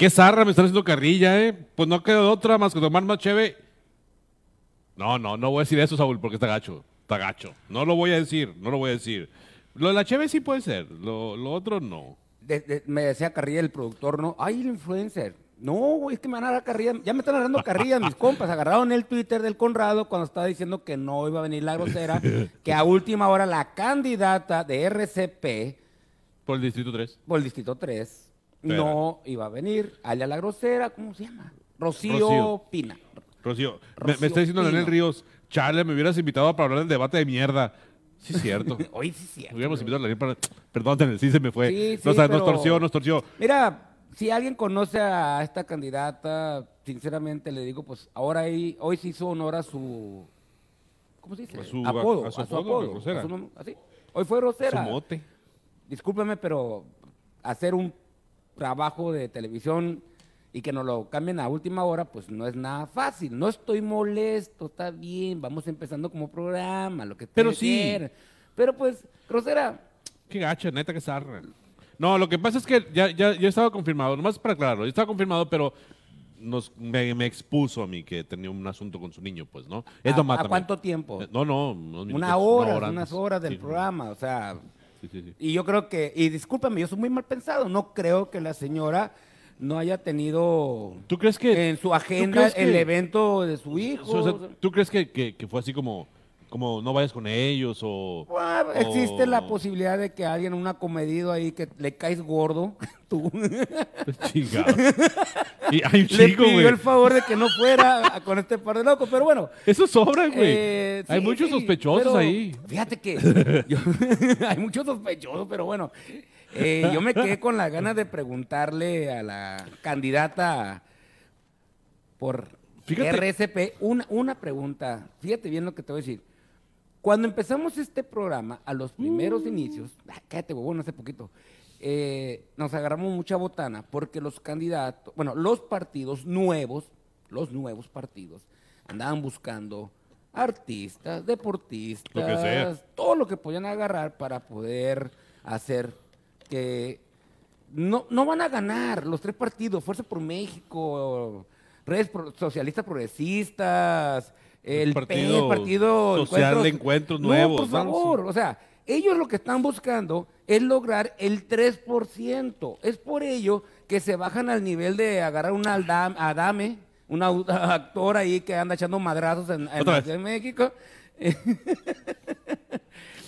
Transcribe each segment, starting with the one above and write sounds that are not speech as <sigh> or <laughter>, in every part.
Qué zarra me están haciendo carrilla, ¿eh? Pues no quedó otra más que tomar más cheve. No, no, no voy a decir eso, Saúl, porque está gacho. Está gacho. No lo voy a decir, no lo voy a decir. Lo de la cheve sí puede ser, lo, lo otro no. De- de- me decía Carrilla, el productor, ¿no? Ay, el influencer. No, es que me van a dar carrilla. Ya me están agarrando carrilla mis <laughs> compas. Agarraron el Twitter del Conrado cuando estaba diciendo que no iba a venir la grosera. <laughs> que a última hora la candidata de RCP Por el Distrito 3. por el Distrito 3 No iba a venir. Alia la grosera, ¿cómo se llama? Rocío, Rocío. Pina. Rocío, me, Rocío me está diciendo Daniel Pino. Ríos, Charle, me hubieras invitado para hablar del debate de mierda. Sí, es cierto. <laughs> Hoy sí, sí. Hubiéramos invitado a Daniel para... Perdón, sí se me fue. Sí, sí, nos, nos pero- torció, nos torció. Mira, si alguien conoce a esta candidata, sinceramente le digo, pues ahora ahí, hoy se hizo honor a su. ¿Cómo se dice? A su- apodo. a su apodo, de grosera. a su así. Hoy fue grosera. Su mote. Discúlpeme, pero hacer un trabajo de televisión y que nos lo cambien a última hora, pues no es nada fácil. No estoy molesto, está bien, vamos empezando como programa, lo que Pero sí. quieran. Pero pues, grosera, Qué gacha, neta, que zarra. No, lo que pasa es que ya, ya, ya estaba confirmado, nomás para aclararlo, ya estaba confirmado, pero nos, me, me expuso a mí que tenía un asunto con su niño, pues, ¿no? Es ¿A- a cuánto tiempo? Eh, No, no, unos minutos, una hora, unas horas del Sí, programa, o sea, Sí, sí, sí. y yo creo que, y discúlpame, yo soy muy mal pensado, no creo que la señora no haya tenido ¿Tú crees que... en su ¿tú agenda que- el evento de su hijo. o sea, ¿Tú crees que, que, que fue así como, como no vayas con ellos o... Ah, existe la posibilidad de que alguien, un acomedido ahí, que le caes gordo, <laughs> tú, Chingado. Y hay un le chico, pidió güey. el favor de que no fuera con este par de locos, pero bueno. Eso sobra, güey. eh, hay sí, muchos sí, sospechosos ahí. Fíjate que <laughs> yo- <laughs> hay muchos sospechosos, pero bueno, eh, yo me quedé con las ganas de preguntarle a la candidata por Fíjate. RSP una, una pregunta. Fíjate bien lo que te voy a decir. Cuando empezamos este programa, a los Mm. primeros inicios, ay, cállate, huevón, hace poquito, eh, nos agarramos mucha botana porque los candidatos, bueno, los partidos nuevos, los nuevos partidos, andaban buscando artistas, deportistas, Lo que sea. todo lo que podían agarrar para poder hacer que no, no van a ganar los tres partidos, Fuerza por México, redes socialistas progresistas, el partido partido, partido social de encuentros No, nuevos, por favor, o sea, ellos lo que están buscando es lograr el 3%. Es por ello que se bajan al nivel de agarrar un Adame, un <laughs> actor ahí que anda echando madrazos en, en la de México. <laughs>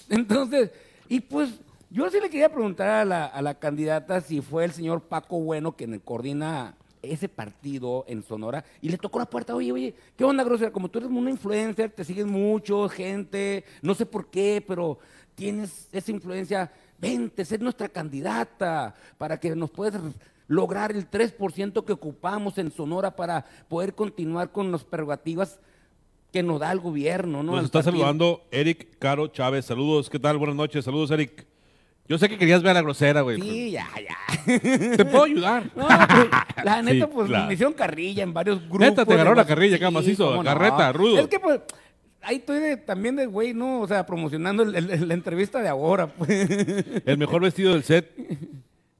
Entonces, y pues yo sí le quería preguntar a la, a la candidata si fue el señor Paco Bueno quien coordina ese partido en Sonora y le tocó la puerta, oye, oye, ¿qué onda, grosera? Como tú eres una influencer, te siguen mucho, gente, no sé por qué, pero tienes esa influencia, vente, sé nuestra candidata para que nos puedas lograr el 3% que ocupamos en Sonora para poder continuar con las prerrogativas que nos da el gobierno, ¿no? Nos está partido. saludando Eric Caro Chávez. Saludos, ¿qué tal? Buenas noches, saludos, Eric. Yo sé que querías ver a la grosera, güey. Sí, ya, ya. Te puedo ayudar. No, pues, la <laughs> neta, Sí, pues claro. me hicieron carrilla en varios grupos. Neta, te agarró la carrilla acá, macizo, cómo carreta, rudo. Es que, pues, ahí estoy de- también de güey, ¿no? O sea, promocionando el- el- la entrevista de ahora, pues. <laughs> El mejor vestido del set.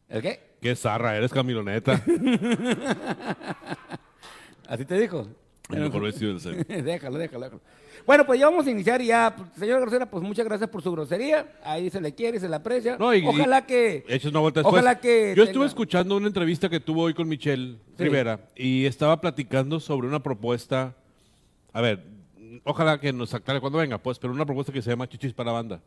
¿El qué? Qué zarra, eres camiloneta. <laughs> ¿Así te dijo? El mejor vestido del set. <laughs> déjalo, déjalo, déjalo. Bueno, pues ya vamos a iniciar y ya. Señora Grosera, pues muchas gracias por su grosería. Ahí se le quiere, se le aprecia. No, y- Ojalá que... Una vuelta después. Ojalá que Yo estuve escuchando una entrevista que tuvo hoy con Michelle Sí. Rivera y estaba platicando sobre una propuesta. A ver, ojalá que nos aclare cuando venga, pues, pero una propuesta que se llama Chichis para la Banda.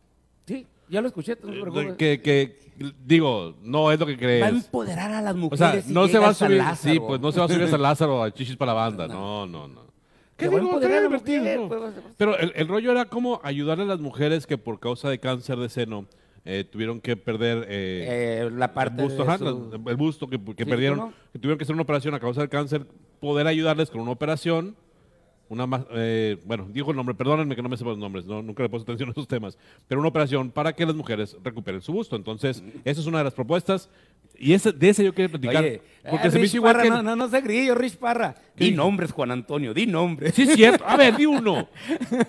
Sí, ya lo escuché, no te preocupes. Eh, Que, que, digo, no es lo que Va a crees. empoderar a las O mujeres. sea, y no se va a hasta subir, Lázaro. sí, pues no se va a subir a San <laughs> Lázaro a Chichis para la Banda. No, no, no. A digo? divertido, mujer, pues, ser- Pero el, el rollo era como ayudarle a las mujeres que por causa de cáncer de seno eh, tuvieron que perder eh, Eh, la parte el busto, de ajá, su- la- el busto que, que Sí, perdieron, que tuvieron que hacer una operación a causa del cáncer, poder ayudarles con una operación, una más, eh, bueno, dijo el nombre, perdónenme que no me sepa los nombres, no, nunca le puse atención a esos temas, pero una operación para que las mujeres recuperen su busto. Entonces, esa es una de las propuestas y ese, de ese yo quiero platicar, Oye, porque eh, se me hizo igual Parra, que... No, no, no se grillo, Rich Parra. ¿Qué Di dijo? nombres, Juan Antonio, di nombres. Sí, es cierto. A ver, di uno.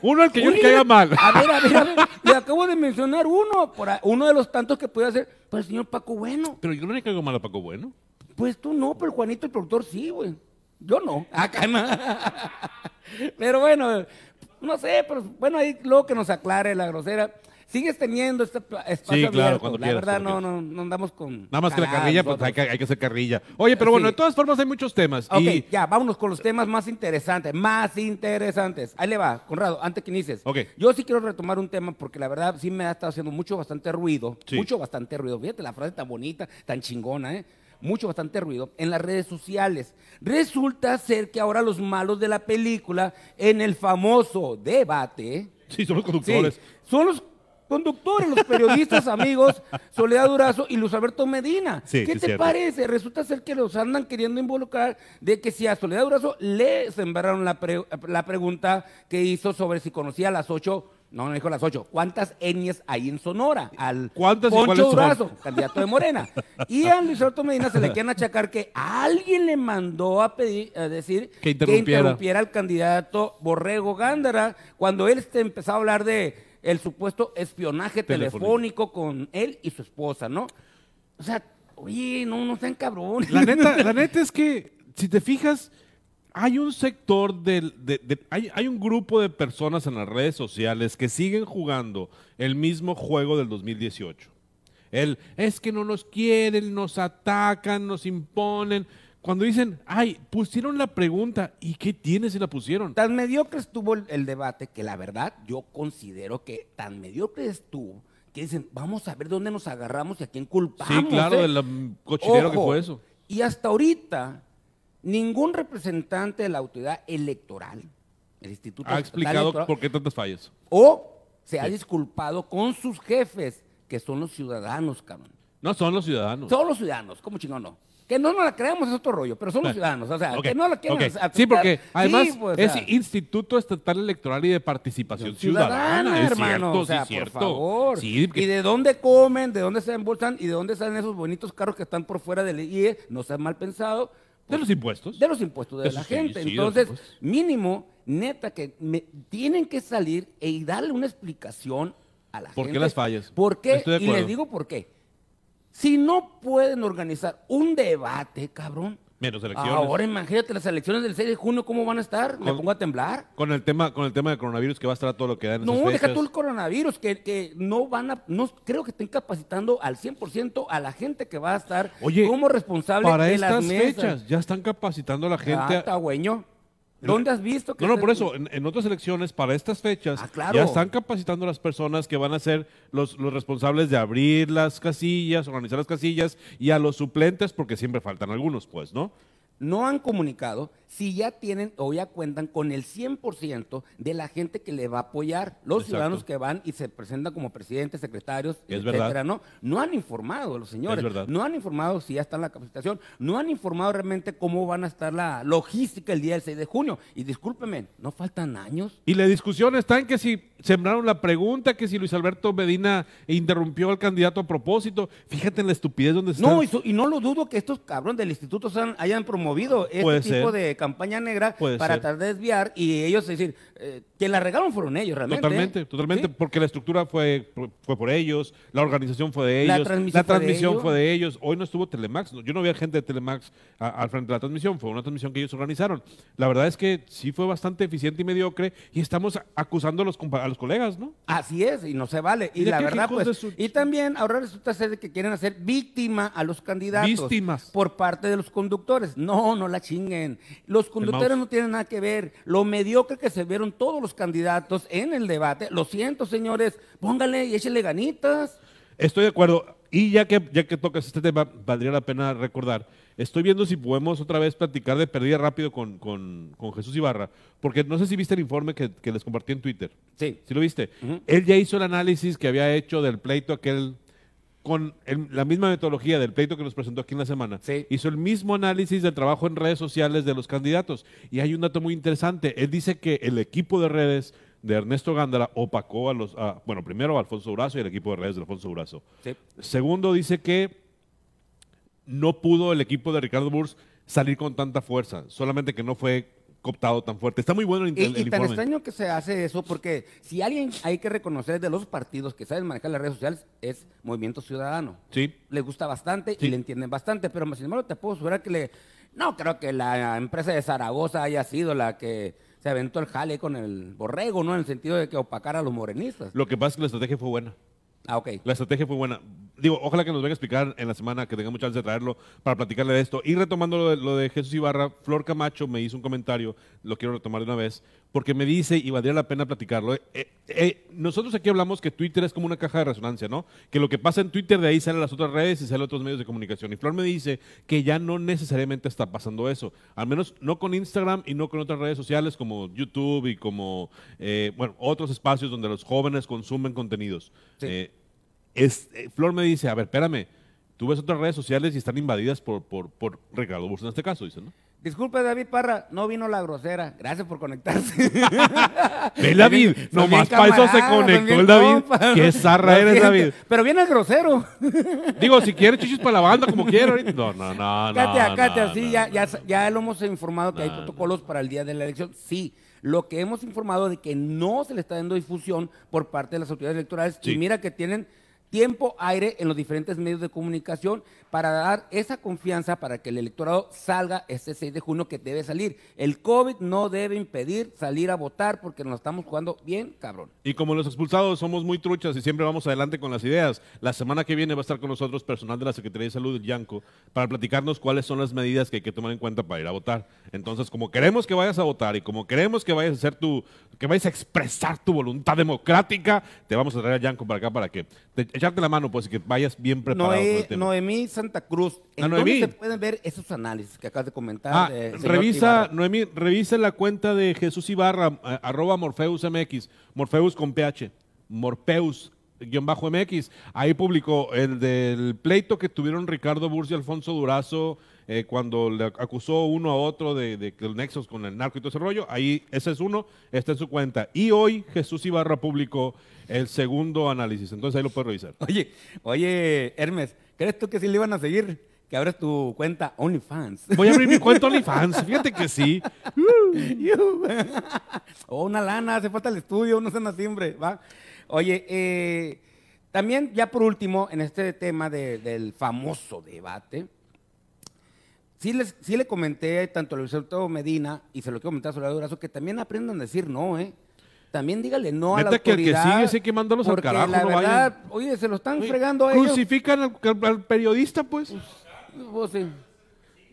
Uno al que yo le caiga mal. A ver, a ver, a ver. Le acabo de mencionar uno, por uno de los tantos que puede hacer. Pues el señor Paco Bueno. Pero yo no le caigo mal a Paco Bueno. Pues tú no, pero Juanito, el productor, sí, güey. Yo no. <laughs> Acá no. pero bueno, no sé, pero bueno, ahí luego que nos aclare la grosera. Sigues teniendo este espacio Sí, claro, abierto. cuando La quieras, verdad, no, no, no andamos con. Nada más que la carrilla, pues hay que, hay que hacer carrilla. Oye, pero bueno, Sí. de todas formas hay muchos temas. Ok, y ya, vámonos con los temas más interesantes, más interesantes. Ahí le va, Conrado, antes que inicies. Ok. Yo sí quiero retomar un tema porque la verdad sí me ha estado haciendo mucho, bastante ruido. Sí. Mucho, bastante ruido. Fíjate la frase tan bonita, tan chingona, ¿eh? Mucho, bastante ruido en las redes sociales. Resulta ser que ahora los malos de la película, en el famoso debate, sí, son los Sí, conductores. son los conductores, los periodistas <laughs> amigos, Soledad Durazo y Luis Alberto Medina. Sí, ¿Qué sí, te cierto. parece? Resulta ser que los andan queriendo involucrar de que si a Soledad Durazo le sembraron la, pre- la pregunta que hizo sobre si conocía a las ocho, no, no dijo las ocho, ¿cuántas etnias hay en Sonora? Al ¿Cuántas Poncho? Durazo, candidato de Morena. Y a Luis Alberto Medina se le quieren achacar que alguien le mandó a pedir, a decir Que interrumpiera. interrumpiera al candidato Borrego Gándara cuando él este, empezó a hablar de el supuesto espionaje Telefónico. telefónico con él y su esposa, ¿no? O sea, oye, no, no sean cabrones. La neta, <laughs> la neta es que, si te fijas, hay un sector del, de- de- hay, hay un grupo de personas en las redes sociales que siguen jugando el mismo juego del 2018. El, es que no nos quieren, nos atacan, nos imponen. Cuando dicen, ay, pusieron la pregunta, ¿y qué tiene si la pusieron? Tan mediocre estuvo el, el debate que la verdad yo considero que tan mediocre estuvo que dicen, vamos a ver dónde nos agarramos y a quién culpamos. Sí, claro, ¿eh?". del cochinero que fue eso. Y hasta ahorita, ningún representante de la autoridad electoral, el Instituto Ha explicado Electoral, por qué tantas fallas. o se ha disculpado con sus jefes, que son los ciudadanos, cabrón. No son los ciudadanos. Son los ciudadanos, ¿cómo chingón no? Que no nos la creamos es otro rollo, pero son los ciudadanos, o sea, que no la quieren. Sí, porque además Sí, pues, o es sea, Instituto Estatal Electoral y de Participación Ciudadana. es hermano, cierto, o sea, sí, es cierto. por favor. Sí, que- Y de dónde comen, de dónde se embolsan y de dónde salen esos bonitos carros que están por fuera del IE, no sean mal pensado. De los impuestos. De los impuestos de Eso la sí, gente. sí, Entonces, mínimo, neta, que me- tienen que salir e darle una explicación a la ¿Por qué gente. las fallas? ¿Por qué? Estoy de Y les digo por qué. Si no pueden organizar un debate, cabrón. Menos elecciones. Ahora imagínate las elecciones del 6 de junio, ¿cómo van a estar? Me Con- pongo a temblar. Con el tema, con el tema de coronavirus que va a estar a todo lo que da en esas No, deja tú el coronavirus, que, que no van a, no creo que estén capacitando al 100% a la gente que va a estar Oye, como responsable Para de las estas mesas. fechas ya están capacitando a la Ah, gente. güeño. ¿Dónde has visto que no, no, por eso, en, en otras elecciones, para estas fechas, Ah, claro. ya están capacitando a las personas que van a ser los, los responsables de abrir las casillas, organizar las casillas, y a los suplentes, porque siempre faltan algunos, pues, ¿no? no han comunicado si ya tienen o ya cuentan con el 100% de la gente que le va a apoyar. Los Exacto. ciudadanos que van y se presentan como presidentes, secretarios, Es etcétera, verdad. ¿no? No han informado los señores. No han informado si ya está en la capacitación. No han informado realmente cómo van a estar la logística el día del 6 de junio. Y discúlpeme, ¿no faltan años? Y la discusión está en que si sembraron la pregunta, que si Luis Alberto Medina interrumpió al candidato a propósito. Fíjate en la estupidez donde está. No, y, no lo dudo que estos cabrones del instituto sean- hayan promovido este Puede tipo ser. de campaña negra Puede para ser. tratar de desviar y ellos decir, eh, quien la regaron fueron ellos realmente. Totalmente, totalmente, ¿Sí? porque la estructura fue, fue por ellos, la organización fue de La ellos, transmisión fue de transmisión fue de ellos. Hoy no estuvo Telemax, yo no vi a gente de Telemax al frente de la transmisión, fue una transmisión que ellos organizaron. La verdad es que sí fue bastante eficiente y mediocre y estamos acusando a los, a los colegas, ¿no? Así es, y no se vale. Y ¿Y de la verdad, pues. su- Y también ahora resulta ser que quieren hacer víctima a los candidatos. Víctimas. Por parte de los conductores. No, no la chinguen. Los conductores no tienen nada que ver. Lo mediocre que se vieron todos los candidatos en el debate. Lo siento, señores. Póngale y échenle ganitas. Estoy de acuerdo. Y ya que, ya que tocas este tema, valdría la pena recordar. Estoy viendo si podemos otra vez platicar de perdida rápido con, con- con Jesús Ibarra, porque no sé si viste el informe que, que les compartí en Twitter. Sí. ¿Sí lo viste? Él ya hizo el análisis que había hecho del pleito aquel con el- la misma metodología del pleito que nos presentó aquí en la semana. Sí. Hizo el mismo análisis del trabajo en redes sociales de los candidatos. Y hay un dato muy interesante. Él dice que el equipo de redes de Ernesto Gándara opacó a los, a- bueno, primero a Alfonso Durazo y el equipo de redes de Alfonso Durazo. Sí. Segundo, dice que no pudo el equipo de Ricardo Burs salir con tanta fuerza, solamente que no fue cooptado tan fuerte. Está muy bueno el, Y, el- y tan extraño que se hace eso, porque si alguien hay que reconocer de los partidos que saben manejar las redes sociales, es Movimiento Ciudadano. Sí. Les gusta bastante Sí. y le entienden bastante, pero sin embargo te puedo asegurar que le... No creo que la empresa de Zaragoza haya sido la que se aventó el jale con el borrego, ¿no? En el sentido de que opacara a los morenistas. Lo que pasa es que la estrategia fue buena. Ah, ok. La estrategia fue buena. Digo, ojalá que nos venga a explicar en la semana, que tengamos chance de traerlo para platicarle de esto. Y retomando lo de, lo de Jesús Ibarra, Flor Camacho me hizo un comentario, lo quiero retomar de una vez, porque me dice, y valdría la pena platicarlo, eh, eh, eh, nosotros aquí hablamos que Twitter es como una caja de resonancia, ¿no? Que lo que pasa en Twitter de ahí sale a las otras redes y sale a otros medios de comunicación. Y Flor me dice que ya no necesariamente está pasando eso, al menos no con Instagram y no con otras redes sociales como YouTube y como, eh, bueno, otros espacios donde los jóvenes consumen contenidos. Sí. Eh, es, eh, Flor me dice, a ver, espérame, tú ves otras redes sociales y están invadidas por, por, por Ricardo Bursa en este caso, dice, ¿no? Disculpe, David Parra, no vino la grosera. Gracias por conectarse. <laughs> Ve, David, nomás para eso se conectó el David. Qué zarra eres, David. Pero viene el grosero. Digo, si quieres chichis para la banda, como quiera. No, no, no, no. Katia, Katia, no, sí, no, ya, ya, ya lo hemos informado que hay protocolos para el día de la elección. Sí, lo que hemos informado de que no se le está dando difusión por parte de las autoridades electorales. Sí. Y mira que tienen tiempo, aire en los diferentes medios de comunicación para dar esa confianza para que el electorado salga este 6 de junio que debe salir. El COVID no debe impedir salir a votar porque nos estamos jugando bien, cabrón. Y como los expulsados somos muy truchas y siempre vamos adelante con las ideas, la semana que viene va a estar con nosotros personal de la Secretaría de Salud, el Yanco, para platicarnos cuáles son las medidas que hay que tomar en cuenta para ir a votar. Entonces, como queremos que vayas a votar y como queremos que vayas a hacer tu, que vayas a expresar tu voluntad democrática, te vamos a traer a Yanco para acá para que echarte la mano, pues, y que vayas bien preparado. el tema. Noemí Santa Cruz. ¿En Ah, dónde Noemí. se pueden ver esos análisis que acabas de comentar? Ah, eh, revisa, Ibarra? Noemí, revisa la cuenta de Jesús Ibarra, eh, arroba Morfeus MX, Morfeus con PH, Morpeus guion bajo MX. Ahí publicó el del pleito que tuvieron Ricardo Bursi y Alfonso Durazo eh, cuando le acusó uno a otro de, de el nexos con el narco y todo ese rollo. Ahí, ese es uno, está en su cuenta. Y hoy Jesús Ibarra publicó el segundo análisis. Entonces ahí lo puedes revisar. Oye, oye, Hermes, ¿crees tú que sí le iban a seguir? Que abres tu cuenta OnlyFans. Voy a abrir mi cuenta <laughs> OnlyFans. Fíjate que sí. <laughs> <laughs> o una lana, hace falta el estudio, no sean así, hombre, ¿va? Oye, eh, también ya por último, en este tema de- del famoso debate, sí, les, sí le comenté tanto a Luis Alberto Medina y se lo quiero comentar a Soledad Durazo, que también aprendan a decir no, ¿eh? También dígale no a la Neta que el que autoridad. sigue sí que mandarlos al carajo, la no verdad, vayan. oye, se lo están Oye, fregando a ellos. Crucifican al, periodista, pues. Pues sí.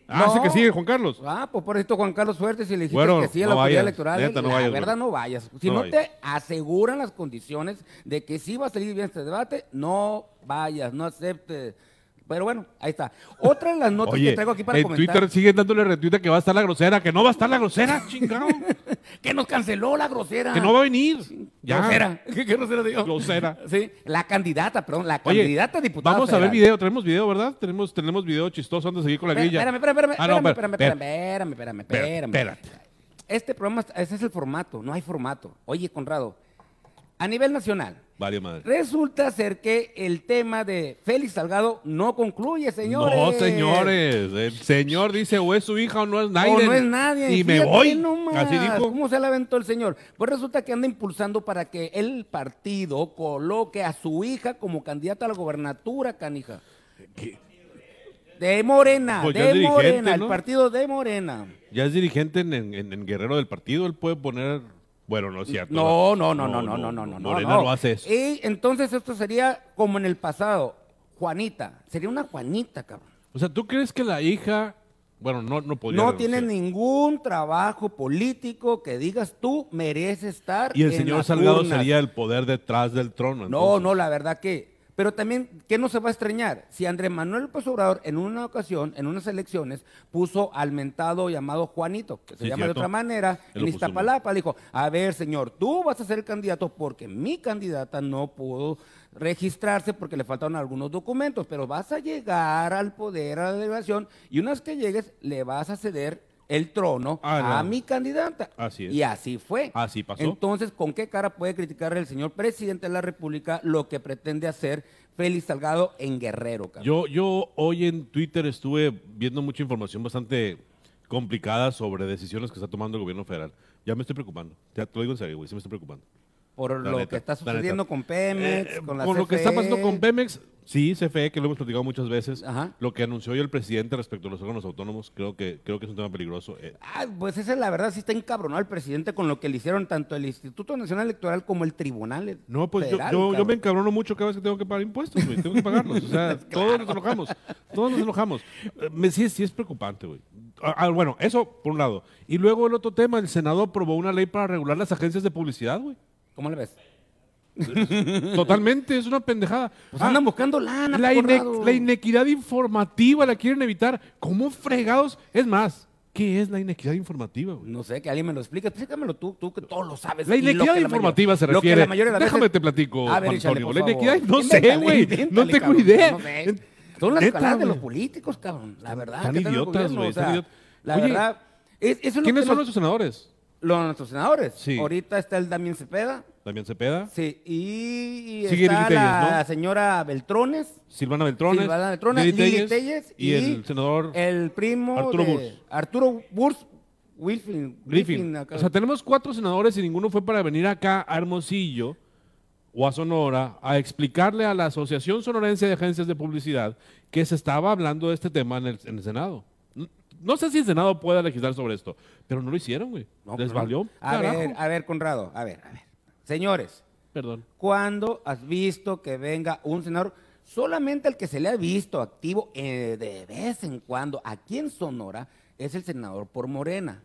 Ah, sí No. que sigue, Juan Carlos. Ah, pues por esto Juan Carlos Fuertes, si le dijiste Bueno, que sí a no la autoridad vayas, electoral, neta, no la vayas, verdad bueno. no vayas. Si No no, vayas. te aseguran las condiciones de que sí va a salir bien este debate, no vayas, no aceptes. Pero bueno, ahí está. Otra de las notas que traigo aquí para en comentar, Twitter siguen dándole retweet a que va a estar la grosera, que no va a estar la grosera, <laughs> chingado. que nos canceló la grosera. que no va a venir. Ya. Grosera. ¿Qué, <laughs> qué grosera digo? Grosera. Sí, la candidata, perdón, la Oye, candidata diputada vamos a ver federal. video, tenemos video, ¿verdad? Tenemos, tenemos video chistoso antes de seguir con la grilla. Espérame, espérame, espérame, Ah, no, espérame, espérame, espérame, espérame, espera, espérame, espérate. Este programa, ese es el formato, no hay formato. Oye, Conrado, a nivel nacional, Vale, madre. resulta ser que el tema de Félix Salgado no concluye, señores. No, señores. El señor dice o es su hija o no es nadie. O no es nadie. Y me voy. nomás, Así dijo. ¿Cómo se la aventó el señor? Pues resulta que anda impulsando para que el partido coloque a su hija como candidata a la gobernatura, canija. De Morena, Pues de Morena, ¿no? el partido de Morena. Ya es dirigente en, en- en Guerrero del partido. Él puede poner. Bueno, no es cierto. No, no, no, no, no, no, no, no. Morena no. lo hace eso. Y entonces esto sería como en el pasado. Juanita, sería una Juanita, cabrón. O sea, ¿tú crees que la hija. Bueno, no, no podría. No renunciar. tiene ningún trabajo político que digas tú mereces estar. Y el en señor las Salgado urnas. sería el poder detrás del trono. No, entonces. no, la verdad que. Pero también, ¿qué no se va a extrañar? Si Andrés Manuel López Obrador en una ocasión, en unas elecciones, puso al mentado llamado Juanito, que se Sí, llama cierto. de otra manera, Él en Iztapalapa, le dijo, a ver, señor, tú vas a ser el candidato porque mi candidata no pudo registrarse porque le faltaron algunos documentos, pero vas a llegar al poder, a la delegación, y una vez que llegues, le vas a ceder el trono Ah, a no. mi candidata. Así es. Y así fue. Así pasó. Entonces, ¿con qué cara puede criticar el señor presidente de la República lo que pretende hacer Félix Salgado en Guerrero? cabrón? Yo, yo hoy en Twitter estuve viendo mucha información bastante complicadas sobre decisiones que está tomando el gobierno federal. Ya me estoy preocupando. Ya te lo digo en serio, güey, sí me estoy preocupando. Por La lo neta, que está sucediendo con Pemex, Eh, con la lo que está pasando con Pemex, sí, CFE, que lo hemos platicado muchas veces. Ajá. Lo que anunció hoy el presidente respecto a los órganos autónomos, creo que, creo que es un tema peligroso. Eh, Ah, pues esa es la verdad, sí está encabronado el presidente con lo que le hicieron tanto el Instituto Nacional Electoral como el Tribunal No, pues yo- Federal, yo, yo, cabrón. me encabrono mucho cada vez que tengo que pagar impuestos, güey. Tengo que pagarlos. O sea, <laughs> todos nos enojamos. Todos nos enojamos. Eh, me- sí, sí es preocupante, güey. Ah, ah, bueno, eso por un lado. Y luego el otro tema, el Senado aprobó una ley para regular las agencias de publicidad, güey. ¿Cómo le ves? <laughs> Totalmente, es una pendejada. Pues Ah, andan buscando lana, la, ine- la inequidad informativa la quieren evitar. ¿Cómo fregados? Es más, ¿qué es la inequidad informativa, güey? No sé, que alguien me lo explique. Explícamelo tú, tú que todo lo sabes. La inequidad informativa mayor- se refiere. la mayoría de Déjame veces- te platico, A ver, Juan échale, La inequidad, no sé, güey. No tengo cabrón, idea. no sé. Son las neta, escaladas de los políticos, cabrón. La verdad. Están idiotas, güey, o sea. La Oye, verdad. es- eso es ¿Quiénes son nuestros senadores? los nuestros senadores? Sí. Ahorita está el Damián Cepeda. Damián Cepeda, Sí, y Sigue está Lili la Telles, ¿no? señora Beltrones. Silvana Beltrones, Silvana Beltrones, Lili Lili Telles, Telles y, el senador el primo Arturo de Burs. Arturo Burs, Wilfin, Griffin. O sea, tenemos cuatro senadores y ninguno fue para venir acá a Hermosillo o a Sonora a explicarle a la Asociación Sonorense de Agencias de Publicidad que se estaba hablando de este tema en el, en el Senado. No sé si el Senado pueda legislar sobre esto, pero no lo hicieron, güey. No, Les valió. A carajo. ver, a ver, Conrado, a ver, a ver. Señores, Perdón. ¿cuándo has visto que venga un senador? Solamente el que se le ha visto activo eh, de vez en cuando aquí en Sonora es el senador por Morena.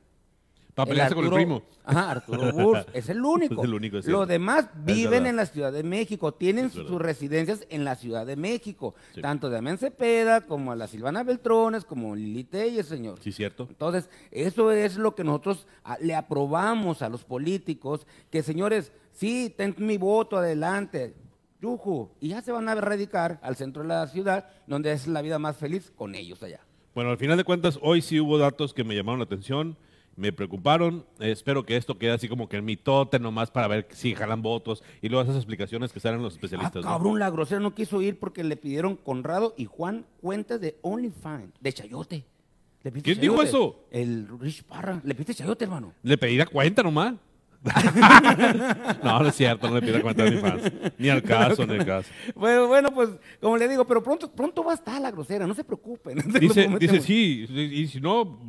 Para pelearse con el primo. Ajá, Arturo Burs, <laughs> es el único. Es el único, es. Los demás viven en la Ciudad de México, tienen sus residencias en la Ciudad de México. Sí. Tanto de Amén Cepeda, como a la Silvana Beltrones, como Lili Telles, señor. Sí, cierto. Entonces, eso es lo que nosotros ah, le aprobamos a los políticos, que señores, sí, ten mi voto adelante, yuju, y ya se van a radicar al centro de la ciudad, donde es la vida más feliz con ellos allá. Bueno, al final de cuentas, hoy sí hubo datos que me llamaron la atención, me preocuparon. Espero que esto quede así como que el mitote nomás para ver si jalan votos y luego esas explicaciones que salen los Ah, especialistas. ¿no? cabrón, la grosera no quiso ir porque le pidieron Conrado y Juan cuentas de OnlyFans, de Chayote. Le ¿Quién dijo eso? El Rich Parra. Le pediste Chayote, hermano. Le pedí la cuenta nomás. <laughs> no, no es cierto, no le pido cuenta a mi fans. Ni al caso, ni al caso. Bueno, bueno, pues, como le digo, pero pronto, pronto va a estar la grosera, no se preocupen. <laughs> Dice, dice sí, y si no,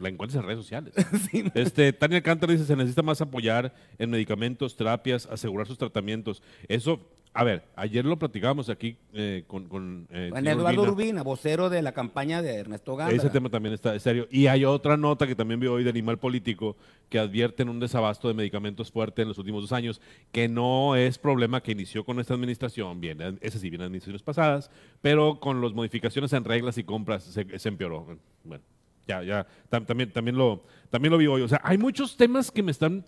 la encuentras en redes sociales. <laughs> este, Tania Alcántara dice, se necesita más apoyar en medicamentos, terapias, asegurar sus tratamientos. Eso, a ver, ayer lo platicábamos aquí eh, con, con eh, Eduardo Urbina. Urbina, vocero de la campaña de Ernesto Gándara. Ese tema también está serio. Y hay otra nota que también vi hoy de Animal Político que advierten un desabasto de medicamentos fuerte en los últimos dos años, que no es problema que inició con esta administración, bien, ese sí de administraciones pasadas, pero con las modificaciones en reglas y compras se, se empeoró. Bueno, ya, ya, tam- también, también, lo, también lo vi hoy. O sea, hay muchos temas que me están...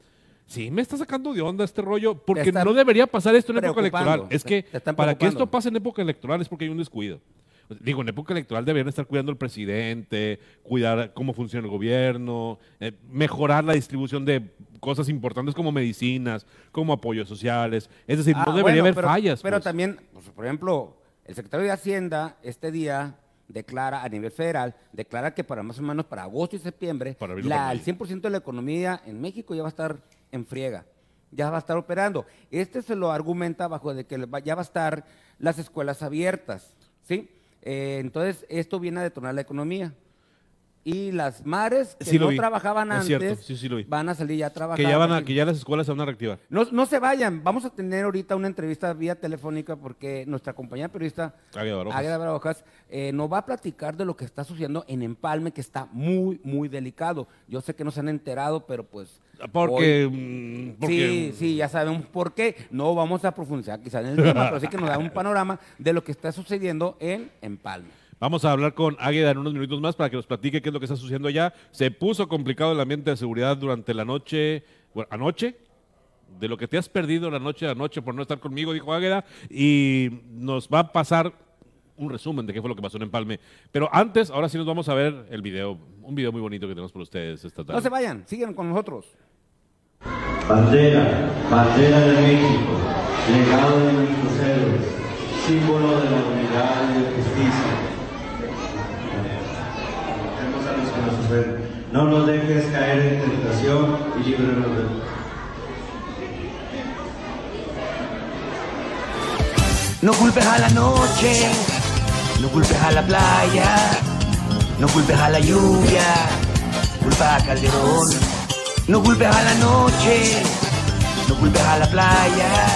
Sí, me está sacando de onda este rollo, porque no debería pasar esto en época electoral. Es que para que esto pase en época electoral es porque hay un descuido. Digo, en época electoral deberían estar cuidando al presidente, cuidar cómo funciona el gobierno, eh, mejorar la distribución de cosas importantes como medicinas, como apoyos sociales. Es decir, Ah, no debería bueno, haber pero- fallas. Pero pues. también, pues, por ejemplo, el secretario de Hacienda este día declara a nivel federal, declara que para más o menos para agosto y septiembre, la, el mayo. 100% de la economía en México ya va a estar en friega, ya va a estar operando. Este se lo argumenta bajo de que ya va a estar las escuelas abiertas, ¿sí? Eh, entonces, esto viene a detonar la economía. Y las mares que Sí no vi. trabajaban Es antes sí, sí van a salir ya a trabajar. que ya, van a, que ya las escuelas se van a reactivar. no, no se vayan, vamos a tener ahorita una entrevista vía telefónica porque nuestra compañera periodista Águeda Barojas. Eh, nos va a platicar de lo que está sucediendo en Empalme, que está muy, muy delicado. Yo sé que no se han enterado, pero pues... Porque, hoy- mm, porque- Sí, sí, ya sabemos por qué. No vamos a profundizar quizás en el tema, pero sí que nos da un panorama de lo que está sucediendo en Empalme. Vamos a hablar con Águeda en unos minutos más para que nos platique qué es lo que está sucediendo allá. Se puso complicado el ambiente de seguridad durante la noche, bueno, anoche, de lo que te has perdido la noche a noche por no estar conmigo, dijo Águeda, y nos va a pasar un resumen de qué fue lo que pasó en Empalme. Pero antes, ahora sí nos vamos a ver el video, un video muy bonito que tenemos por ustedes esta tarde. No se vayan, sigan con nosotros. Bandera, bandera de México, legado de nuestros héroes, símbolo de la unidad y de justicia. No nos dejes caer en tentación y líbranos del No culpes a la noche, no culpes a la playa, no culpes a la lluvia, culpa a Calderón. No culpes a la noche, no culpes a la playa,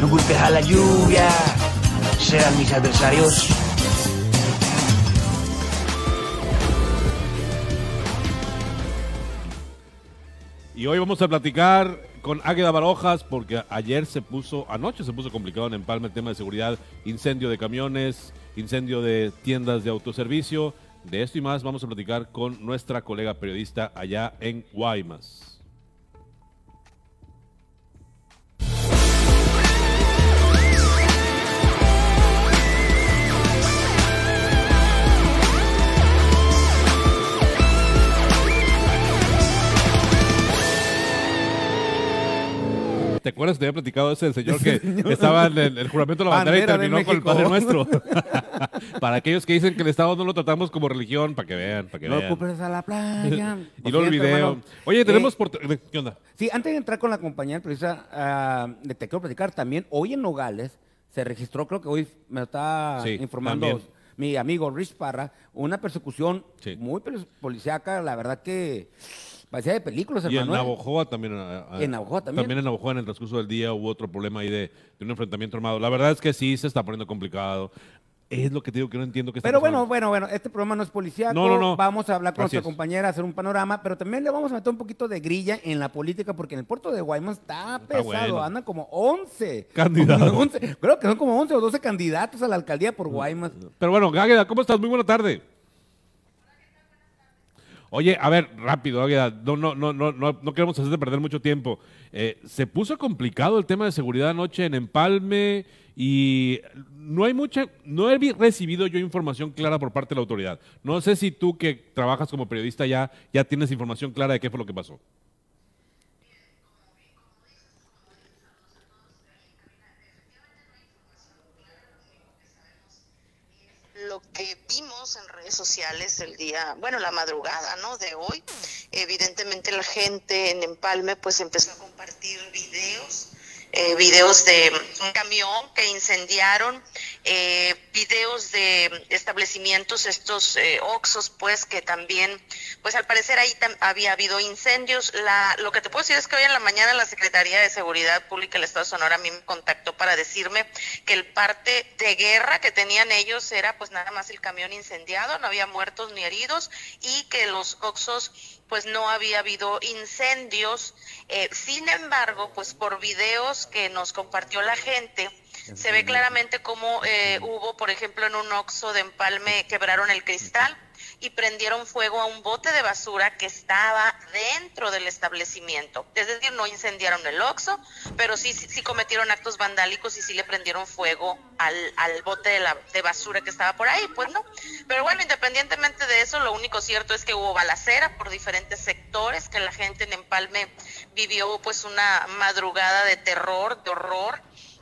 no culpes a la lluvia, sean mis adversarios. Y hoy vamos a platicar con Águeda Barojas porque ayer se puso, anoche se puso complicado en Empalme el tema de seguridad, incendio de camiones, incendio de tiendas de autoservicio. De esto y más vamos a platicar con nuestra colega periodista allá en Guaymas. <laughs> ¿Te acuerdas que te había platicado ese señor que estaba en el, el juramento de la bandera y Bandera terminó con el. Padre Nuestro? <laughs> <laughs> para aquellos que dicen que el Estado no lo tratamos como religión, para que vean, para que No vean. culpes a la playa. Y luego el video. hermano, Oye, tenemos eh, por... ¿Qué onda? Sí, antes de entrar con la compañía periodista, ah, de te quiero platicar también, hoy en Nogales se registró, creo que hoy me está Sí, informando también. mi amigo Rich Parra, una persecución Sí. muy poli- policíaca, la verdad que parecía de películas, Y en. ¿eh? Navojoa también. ah, ah, En Navojoa también. También en Navojoa en el transcurso del día hubo otro problema ahí de, de un enfrentamiento armado. La verdad es que sí se está poniendo complicado. Es lo que te digo que no entiendo que está Pero pasando. bueno, bueno, bueno, este programa no es policíaco. No, no, no. Vamos a hablar con Así nuestra es. compañera, hacer un panorama, pero también le vamos a meter un poquito de grilla en la política, porque en el puerto de Guaymas está pesado. bueno. Andan como 11. Candidatos. Como 11. Creo que son como 11 o 12 candidatos a la alcaldía por Guaymas. Pero bueno, Águeda, ¿cómo estás? Muy buena tarde. Oye, a ver, rápido, no, no, no, no, no, queremos hacerte perder mucho tiempo. Eh, se puso complicado el tema de seguridad anoche en Empalme y no hay mucha, no he recibido yo información clara por parte de la autoridad. No sé si tú que trabajas como periodista ya, ya tienes información clara de qué fue lo que pasó. Que vimos en redes sociales el día, bueno, la madrugada, ¿no? De hoy, evidentemente la gente en Empalme pues empezó a compartir videos, eh, videos de un camión que incendiaron, eh, videos de establecimientos, estos eh, Oxos, pues que también, pues al parecer ahí había habido incendios. La, lo que te puedo decir es que hoy en la mañana la Secretaría de Seguridad Pública del Estado de Sonora a mí me contactó para decirme que el parte de guerra que tenían ellos era pues nada más el camión incendiado, no había muertos ni heridos y que los Oxos pues no había habido incendios. Eh, sin embargo, pues por videos que nos compartió la gente, se ve claramente cómo eh, hubo, por ejemplo, en un Oxo de Empalme, quebraron el cristal y prendieron fuego a un bote de basura que estaba dentro del establecimiento. Es decir, no incendiaron el Oxxo, pero sí, sí, sí cometieron actos vandálicos y sí le prendieron fuego al, al bote de, la, de basura que estaba por ahí, pues no. Pero bueno, independientemente de eso, lo único cierto es que hubo balacera por diferentes sectores, que la gente en Empalme vivió pues una madrugada de terror, de horror.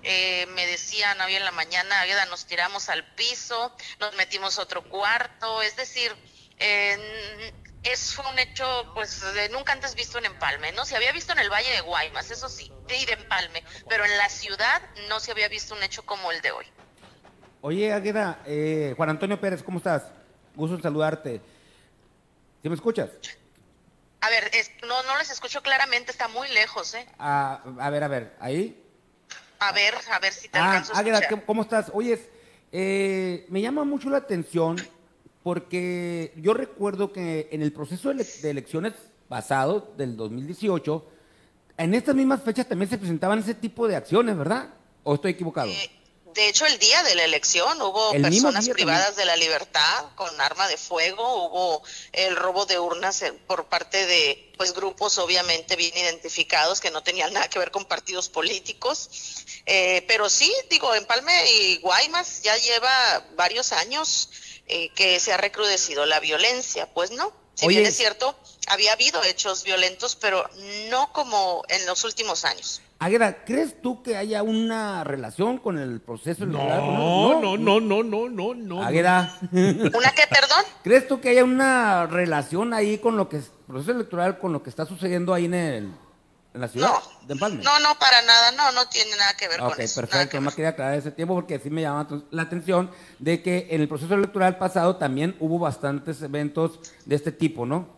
Eh, me decían hoy en la mañana, Águeda, nos tiramos al piso, nos metimos a otro cuarto, es decir, eh, es un hecho pues de nunca antes visto en Empalme, ¿no? Se había visto en el Valle de Guaymas, eso sí, y de Empalme, pero en la ciudad no se había visto un hecho como el de hoy. Oye, Águeda, eh, Juan Antonio Pérez, ¿cómo estás? Gusto en saludarte. ¿Sí me escuchas? A ver, es- no, no les escucho claramente, está muy lejos, ¿eh? Ah, a ver, a ver, ahí. A ver, a ver si te Ah, alcanzo a Águeda, escuchar. ¿qué- ¿cómo estás? Oye, eh, me llama mucho la atención porque yo recuerdo que en el proceso de, de elecciones pasado, del 2018, en estas mismas fechas también se presentaban ese tipo de acciones, ¿verdad? ¿O estoy equivocado? Eh, De hecho, el día de la elección hubo El personas privadas de la libertad con arma de fuego, hubo el robo de urnas eh, por parte de pues grupos obviamente bien identificados que no tenían nada que ver con partidos políticos. Eh, pero sí, digo, Empalme y Guaymas ya lleva varios años eh, que se ha recrudecido la violencia, pues no. Si Oye. bien es cierto, había habido hechos violentos, pero no como en los últimos años. Águeda, ¿crees tú que haya una relación con el proceso electoral? No, no, no, no, no, no, no. Águeda, ¿Una que, perdón? <laughs> ¿crees tú que haya una relación ahí con lo que es proceso electoral, con lo que está sucediendo ahí en, el, en la ciudad No. de Empalme? No, no, para nada, no, no tiene nada que ver Ok, con eso. nada perfecto. ver. quería aclarar ese tiempo porque sí me llama tu- la atención de que en el proceso electoral pasado también hubo bastantes eventos de este tipo, ¿no?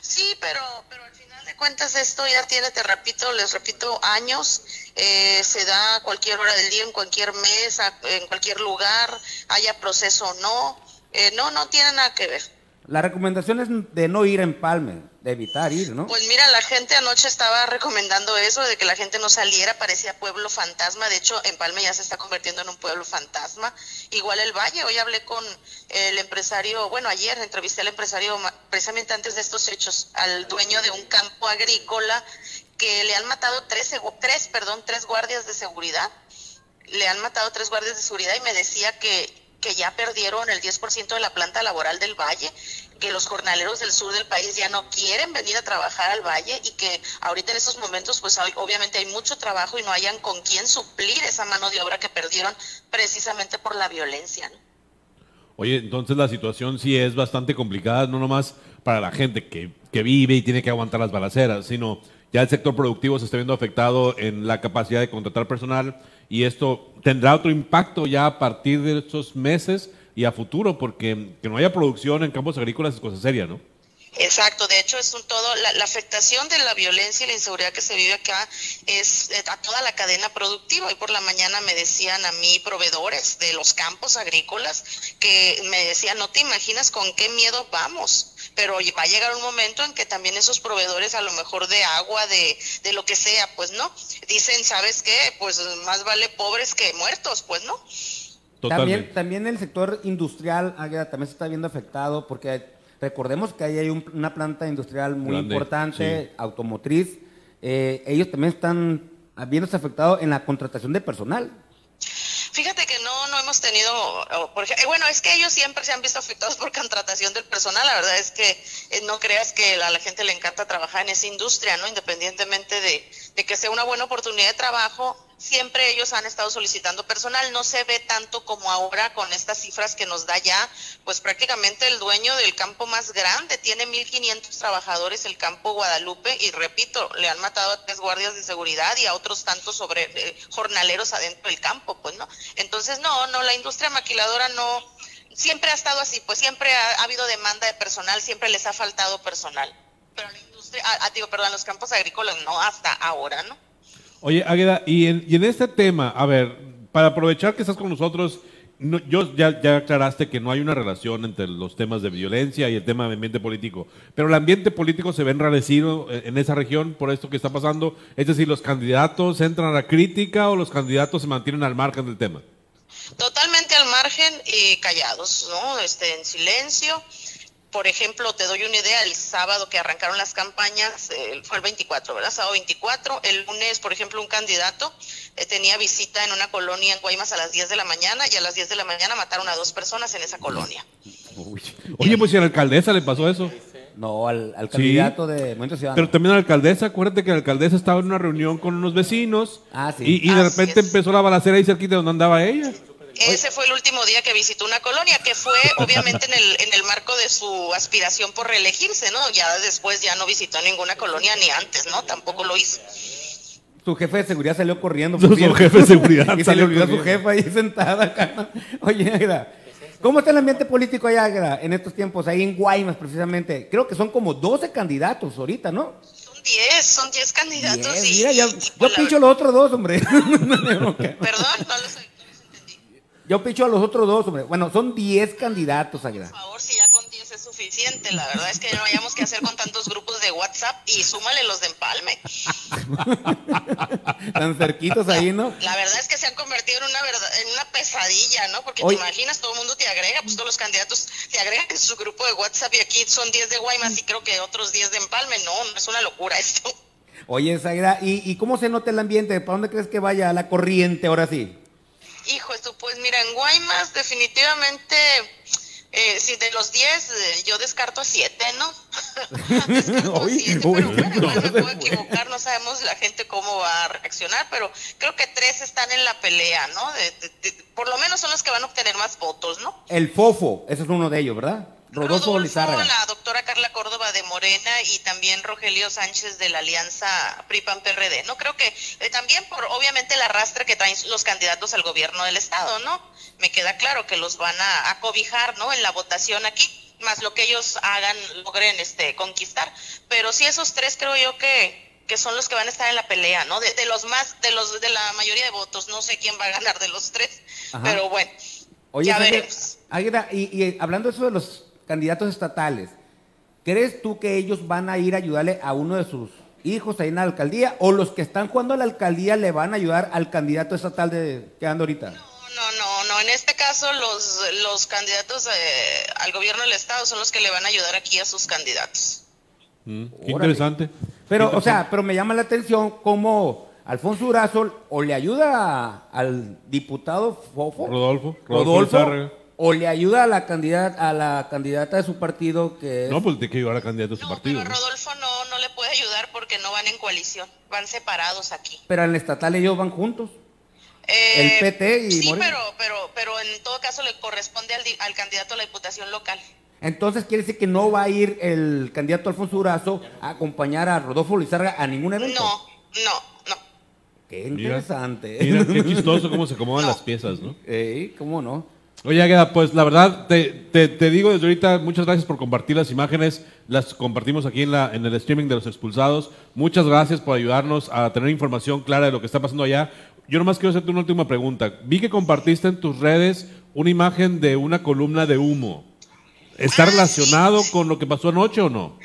Sí, pero, pero al cuentas esto ya tiene, te repito, les repito, años. eh, se da a cualquier hora del día, en cualquier mes, a- en cualquier lugar, haya proceso o no. Eh, no, no tiene nada que ver. La recomendación es de no ir a Empalme, de evitar ir, ¿no? Pues mira, la gente anoche estaba recomendando eso, de que la gente no saliera, parecía pueblo fantasma. De hecho, en Palme ya se está convirtiendo en un pueblo fantasma. Igual el Valle, hoy hablé con el empresario, bueno, ayer entrevisté al empresario precisamente antes de estos hechos, al dueño de un campo agrícola que le han matado tres, tres, perdón, tres guardias de seguridad. Le han matado tres guardias de seguridad y me decía que, que ya perdieron el 10% de la planta laboral del Valle, que los jornaleros del sur del país ya no quieren venir a trabajar al Valle y que ahorita en estos momentos pues hay- obviamente hay mucho trabajo y no hayan con quién suplir esa mano de obra que perdieron precisamente por la violencia. ¿no? Oye, entonces la situación sí es bastante complicada, no nomás para la gente que, que vive y tiene que aguantar las balaceras, sino ya el sector productivo se está viendo afectado en la capacidad de contratar personal y esto tendrá otro impacto ya a partir de estos meses y a futuro, porque que no haya producción en campos agrícolas es cosa seria, ¿no? Exacto, de hecho es un todo, la, la afectación de la violencia y la inseguridad que se vive acá es eh, a toda la cadena productiva. Hoy por la mañana me decían a mí proveedores de los campos agrícolas que me decían, no te imaginas con qué miedo vamos, pero va a llegar un momento en que también esos proveedores a lo mejor de agua, de, de lo que sea, pues no, dicen, ¿sabes qué? Pues más vale pobres que muertos, pues no. Totalmente. También, también el sector industrial Águeda, también se está viendo afectado porque recordemos que ahí hay un- una planta industrial muy Grande, importante, sí. automotriz. Eh, ellos también están viéndose afectados en la contratación de personal. Fíjate que no, no hemos tenido, o, por ej- eh, bueno, es que ellos siempre se han visto afectados por <laughs> contratación del personal. La verdad es que eh, no creas que a la gente le encanta trabajar en esa industria, ¿no? Independientemente de, de que sea una buena oportunidad de trabajo, siempre ellos han estado solicitando personal. No se ve tanto como ahora con estas cifras que nos da ya, pues prácticamente el dueño del campo más grande tiene 1.500 trabajadores, el campo Guadalupe, y repito, le han matado a tres guardias de seguridad y a otros tantos sobre eh, jornaleros adentro del campo, pues no. Entonces, no, no, la industria maquiladora no, siempre ha estado así, pues siempre ha, ha habido demanda de personal, siempre les ha faltado personal. Pero la industria, ah, ah, digo, perdón, los campos agrícolas no, hasta ahora, ¿no? Oye, Águeda, y en, y en este tema, a ver, para aprovechar que estás con nosotros, no- yo ya, ya aclaraste que no hay una relación entre los temas de violencia y el tema de ambiente político, pero el ambiente político se ve enrarecido en, en esa región por esto que está pasando, es decir, los candidatos entran a la crítica o los candidatos se mantienen al margen del tema. Totalmente al margen y callados, ¿no? Este, en silencio. Por ejemplo, te doy una idea, el sábado que arrancaron las campañas, eh, fue el 24, ¿verdad? Sábado 24, el lunes, por ejemplo, un candidato eh, tenía visita en una colonia en Guaymas a las 10 de la mañana y a las 10 de la mañana mataron a dos personas en esa colonia. Oye, pues si a la alcaldesa le pasó eso. No, al, al Sí. candidato de Movimiento Ciudadano. Pero también a la alcaldesa, acuérdate que la alcaldesa estaba en una reunión con unos vecinos Ah, sí. y, y de repente empezó la balacera ahí cerquita de donde andaba ella. Ese fue el último día que visitó una colonia, que fue obviamente en el, en el marco de su aspiración por reelegirse, ¿no? Ya después ya no visitó ninguna colonia ni antes, ¿no? Tampoco lo hizo. Su jefe de seguridad salió corriendo. Su por cierto. jefe de seguridad <laughs> y se le salió olvidó a su jefa ahí sentada acá. Oye, Águeda, ¿cómo está el ambiente político allá, Águeda, en estos tiempos, ahí en Guaymas precisamente? Creo que son como 12 candidatos ahorita, ¿no? Son 10, son 10 candidatos. Diez, y, mira, yo, y, yo pues, la a los otros dos, hombre. <laughs> Perdón, no los entendí. Yo picho a los otros dos, hombre. Bueno, son 10 candidatos, Águeda. Por favor, si ya con 10 es suficiente, la verdad es que no hayamos que hacer con tantos grupos de WhatsApp y súmale los de empalme. <laughs> Tan cerquitos ahí, ¿no? La verdad es que se han convertido en una verdad, en una pesadilla, ¿no? Porque te imaginas, todo el mundo te agrega, pues todos los candidatos te agregan en su grupo de WhatsApp y aquí son 10 de Guaymas y creo que otros 10 de empalme. No, no es una locura esto. Oye, Águeda, ¿y, ¿y cómo se nota el ambiente? ¿Para dónde crees que vaya la corriente ahora sí? Hijo, esto, pues mira, en Guaymas definitivamente Eh, si de los 10, eh, yo descarto a 7, ¿no? <laughs> descarto Uy, siete, uy, pero bueno, no me puedo <laughs> equivocar, no sabemos la gente cómo va a reaccionar, pero creo que tres están en la pelea, ¿no? De- de- de- por lo menos son los que van a obtener más votos, ¿no? El Fofo, ese es uno de ellos, ¿verdad? Rodolfo Lizárraga. la doctora Carla Córdoba de Morena y también Rogelio Sánchez de la Alianza PRI-PAN-PRD. No creo que eh, también por obviamente el arrastre que traen los candidatos al gobierno del estado, ¿no? Me queda claro que los van a, a cobijar, ¿no? En la votación aquí, más lo que ellos hagan logren este conquistar. Pero sí esos tres creo yo que que son los que van a estar en la pelea, ¿no? De, de los más, de los de la mayoría de votos, no sé quién va a ganar de los tres, Ajá. pero bueno, Oye, ya veremos. Águeda, y, y hablando de eso de los candidatos estatales, ¿crees tú que ellos van a ir a ayudarle a uno de sus hijos ahí en la alcaldía? ¿O los que están jugando a la alcaldía le van a ayudar al candidato estatal de, que anda ahorita? No, no, no. En este caso, los, los candidatos eh, al gobierno del Estado son los que le van a ayudar aquí a sus candidatos. Mm, qué interesante. Pero, Qué o sea, pero me llama la atención cómo Alfonso Durazo o le ayuda a- al diputado Fofo, Rodolfo, Rodolfo. O le ayuda a la candidata a la candidata de su partido que es No, pues tiene que ayudar a candidato a su No, partido. pero. Rodolfo no, no le puede ayudar porque no van en coalición, van separados aquí. pero en el estatal ellos van juntos. Eh, El PT y Sí, Morena. pero, pero, pero en todo caso le corresponde al, di- al candidato a la diputación local. Entonces quiere decir que no va a ir el candidato Alfonso Durazo a acompañar a Rodolfo Lizárraga a ningún evento. No, no, no. Qué interesante. Mira, qué <laughs> chistoso cómo se acomodan No. las piezas, ¿no? Ey, ¿Cómo no? Oye, Águeda, pues la verdad, te, te- te digo desde ahorita, muchas gracias por compartir las imágenes. Las compartimos aquí en, la, en el streaming de los expulsados. Muchas gracias por ayudarnos a tener información clara de lo que está pasando allá. Yo nomás quiero hacerte una última pregunta. Vi que compartiste en tus redes una imagen de una columna de humo. ¿Está Ah, relacionado sí. con lo que pasó anoche o no?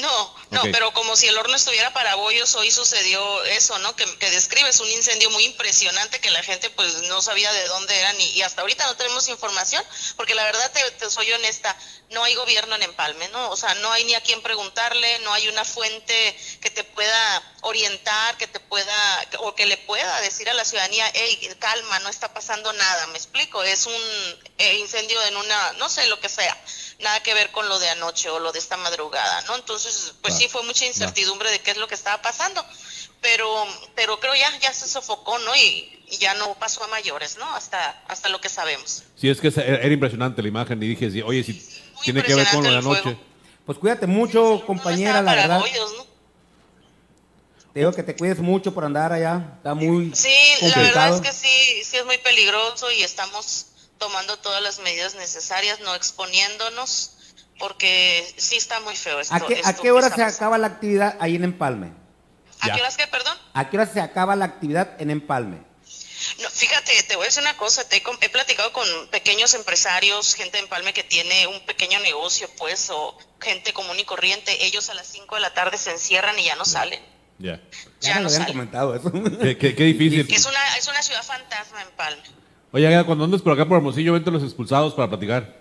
No, no, pero como si el horno estuviera para bollos, hoy sucedió eso, ¿no? Que, que describes un incendio muy impresionante que la gente pues no sabía de dónde eran y, y hasta ahorita no tenemos información, porque la verdad te, te soy honesta, no hay gobierno en Empalme, ¿no? O sea, no hay ni a quién preguntarle, no hay una fuente que te pueda orientar, que te pueda, o que le pueda decir a la ciudadanía, hey, calma, no está pasando nada, me explico, es un eh, incendio en una, no sé, lo que sea nada que ver con lo de anoche o lo de esta madrugada, ¿no? Entonces, pues Va, sí fue mucha incertidumbre de qué es lo que estaba pasando, pero pero creo ya ya se sofocó, ¿no? Y, y ya no pasó a mayores, ¿no? Hasta hasta lo que sabemos. Sí, es que era impresionante la imagen y dije, sí, oye, si Muy tiene que ver con lo de anoche. Pues cuídate mucho, No compañera, estaba la verdad. ¿no? Te digo que te cuides mucho por andar allá. Está muy Sí, la verdad complicado. es que sí, sí es muy peligroso y estamos tomando todas las medidas necesarias, no exponiéndonos, porque sí está muy feo esto. ¿A qué, a esto qué que hora se pasando. acaba la actividad ahí en Empalme? ¿A Ya. qué horas que, perdón? ¿A qué hora se acaba la actividad en Empalme? No, fíjate, te voy a decir una cosa, te he, com- he platicado con pequeños empresarios, gente de Empalme que tiene un pequeño negocio, pues, o gente común y corriente, ellos a las 5 de la tarde se encierran y ya no salen. Ya. Ya, Ya me no lo habían salen. comentado eso. Qué, qué- qué difícil. Es una, es una ciudad fantasma Empalme. Oye, Águeda, cuando andes por acá por Hermosillo, vente a los expulsados para platicar.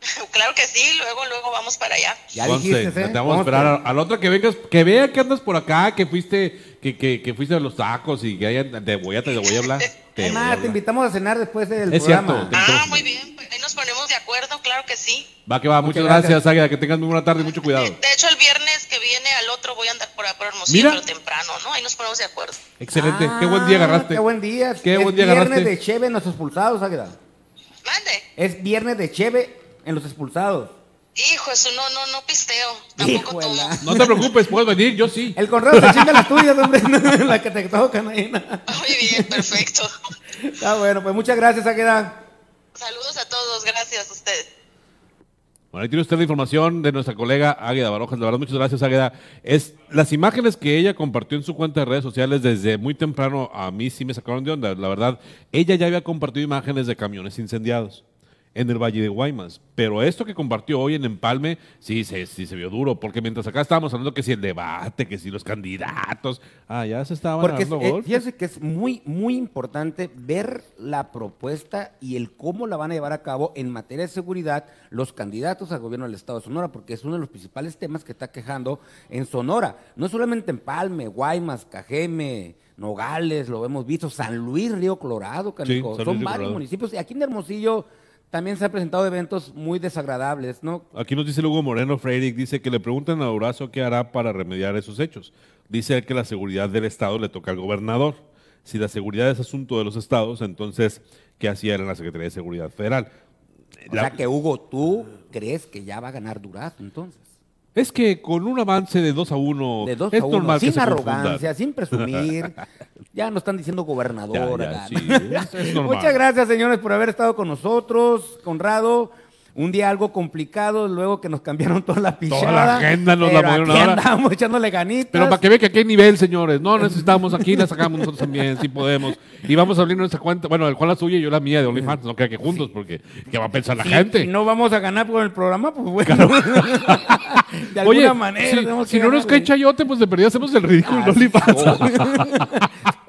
<laughs> claro que sí, luego, luego vamos para allá. ya dijiste, ¿eh? Te vamos a esperar a, a la otra que vengas, que vea que andas por acá, que fuiste, que, que, que fuiste a los tacos y que haya, te voy a, te voy a hablar. <laughs> Te a invitamos a cenar después del Es programa. cierto, Ah, muy bien, pues ahí nos ponemos de acuerdo, claro que sí. Va que va, muchas, Muchas gracias. Águeda, que tengas muy buena tarde y mucho cuidado. De hecho, Hermosillo, Mira. temprano, ¿no? Ahí nos ponemos de acuerdo. Excelente, Ah, qué buen día agarraste. Qué buen día. Qué es buen día viernes agarraste. de Cheve en los expulsados, Águeda. Mande. Es viernes de Cheve en los expulsados. Hijo, eso no, no, no pisteo, tampoco Híjole. tomo. No te preocupes, puedes venir, yo sí. El correo se <laughs> chinga las tuyas, <laughs> hombre. la que te tocan ahí. Muy bien, perfecto. Está bueno, pues muchas gracias, Águeda. Saludos a todos, gracias a ustedes. Bueno, ahí tiene usted la información de nuestra colega Águeda Barojas. La verdad, muchas gracias, Águeda. Es, las imágenes que ella compartió en su cuenta de redes sociales desde muy temprano, a mí sí me sacaron de onda. La verdad, ella ya había compartido imágenes de camiones incendiados en el Valle de Guaymas. Pero esto que compartió hoy en Empalme, sí, se, sí se vio duro, porque mientras acá estábamos hablando que si el debate, que si los candidatos, ah, ya se estaban Porque es, dando eh, golpes. fíjense que es muy, muy importante ver la propuesta y el cómo la van a llevar a cabo en materia de seguridad los candidatos al gobierno del Estado de Sonora, porque es uno de los principales temas que está quejando en Sonora. No solamente en Palme, Guaymas, Cajeme, Nogales, lo hemos visto, San Luis, Río Colorado. San Luis, Son Río varios Colorado. municipios. Y aquí en Hermosillo también se han presentado eventos muy desagradables, ¿no? Aquí nos dice Hugo Moreno Freiric, dice que le preguntan a Durazo qué hará para remediar esos hechos. Dice que la seguridad del Estado le toca al gobernador. Si la seguridad es asunto de los estados, entonces, ¿qué hacía él en la Secretaría de Seguridad Federal? O La- sea que Hugo, ¿tú crees que ya va a ganar Durazo entonces? Es que con un avance de 2 a 1 De dos es a uno, normal que sin se arrogancia, sin presumir. <laughs> ya no están diciendo gobernador. Ya, ya, acá. sí, es- es normal. Muchas gracias, señores, por haber estado con nosotros. Conrado, un día algo complicado, luego que nos cambiaron <laughs> toda la pichada. la agenda nos la movieron aquí ahora. echándole ganitas. Pero para que vean que aquí hay nivel, señores. No necesitamos aquí, la sacamos nosotros también, si podemos. Y vamos a abrir nuestra cuenta. Bueno, el Juan la suya y yo la mía de OnlyFans. No crea que juntos, porque ¿qué va a pensar la gente? Si no vamos a ganar por el programa, pues bueno. <laughs> de alguna Oye, manera. si, no nos cae chayote, pues de perdida hacemos el ridículo en OnlyFans.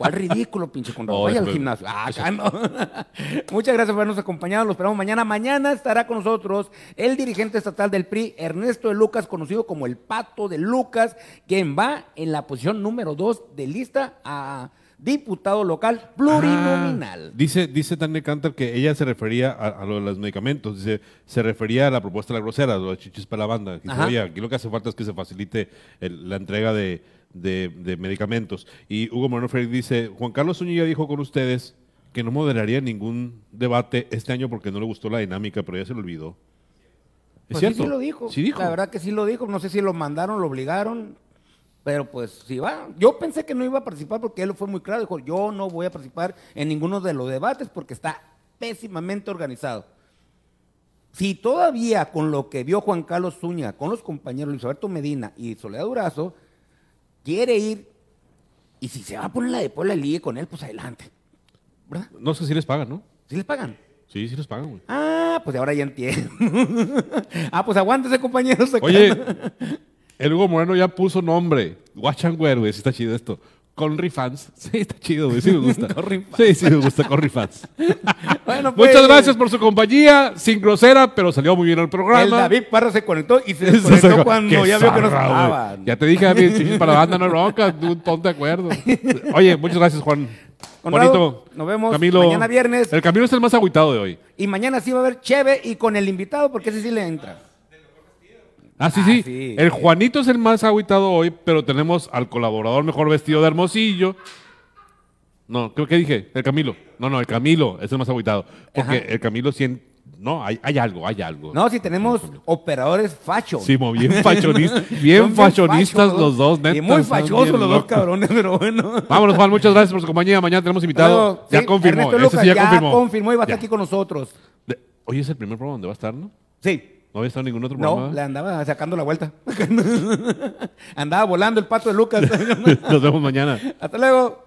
¿Cuál ridículo, pinche Conrado? No, Vaya al fue- gimnasio. Ah, acá no. <laughs> Muchas gracias por habernos acompañado. Los esperamos mañana. Mañana estará con nosotros el dirigente estatal del PRI, Ernesto de Lucas, conocido como el Pato de Lucas, quien va en la posición número dos de lista a diputado local plurinominal. Ah, dice, dice Tania Cantor que ella se refería a, a lo de los medicamentos. Dice, se refería a la propuesta de la grosera, lo de chichis para la banda. Dice, oye, aquí lo que hace falta es que se facilite el- la entrega de, de- de medicamentos. Y Hugo Moreno Freire dice, Juan Carlos Zúñiga dijo con ustedes que no moderaría ningún debate este año porque no le gustó la dinámica, pero ya se lo olvidó. ¿Es Pues cierto? sí, sí lo dijo. Sí dijo. La verdad que sí lo dijo. No sé si lo mandaron, lo obligaron. Pero pues sí va. Yo pensé que no iba a participar porque él fue muy claro. Dijo, yo no voy a participar en ninguno de los debates porque está pésimamente organizado. Si todavía con lo que vio Juan Carlos Zúñiga, con los compañeros Luis Alberto Medina y Soledad Durazo, quiere ir, y si se va a poner la de Puebla Ligue con él, pues adelante. ¿Verdad? No sé si les pagan, ¿no? ¿Sí les pagan? Sí, sí les pagan, güey. Ah, pues ahora ya entiendo. <laughs> ah, pues aguántese, compañeros. Oye, <laughs> el Hugo Moreno ya puso nombre. Wear, güey. Sí está chido esto. Conry Fans. <laughs> Sí, está chido, güey. Sí me <laughs> gusta. Sí, sí me gusta Conry Fans. <laughs> Bueno, pues, Muchas gracias por su compañía. Sin grosera, pero salió muy bien el programa. El David Parra se conectó y se desconectó cuando Qué ya vio que no estaba. Ya te dije, David, para la banda, no bronca. Tú ponte de acuerdo. Oye, muchas gracias, Juan. Bonito. nos vemos Camilo, mañana viernes. El Camilo es el más agüitado de hoy. Y mañana sí va a haber Cheve y con el invitado, porque ese sí le entra. Ah, sí, Ah, sí. sí. El Juanito es el más agüitado hoy, pero tenemos al colaborador mejor vestido de Hermosillo. No, creo que dije, el Camilo. No, no, el Camilo es el más agüitado. Porque Ajá. el Camilo sí, no, hay, hay algo, hay algo. No, si tenemos operadores fachos. Sí, mo, bien <laughs> fachonistas, Son bien fachonistas fachos, los dos, neta. Y muy fachosos los dos cabrones, <laughs> pero bueno. Vámonos, Juan, muchas gracias por su compañía. Mañana tenemos invitado. Ya sí, confirmó, ese Lucas sí ya, ya confirmó. confirmó y va a estar aquí con nosotros. De- Hoy es el primer programa donde va a estar, ¿no? Sí. No había estado en ningún otro No, programa. le andaba sacando la vuelta. <laughs> andaba volando el pato de Lucas. <laughs> Nos vemos mañana. Hasta luego.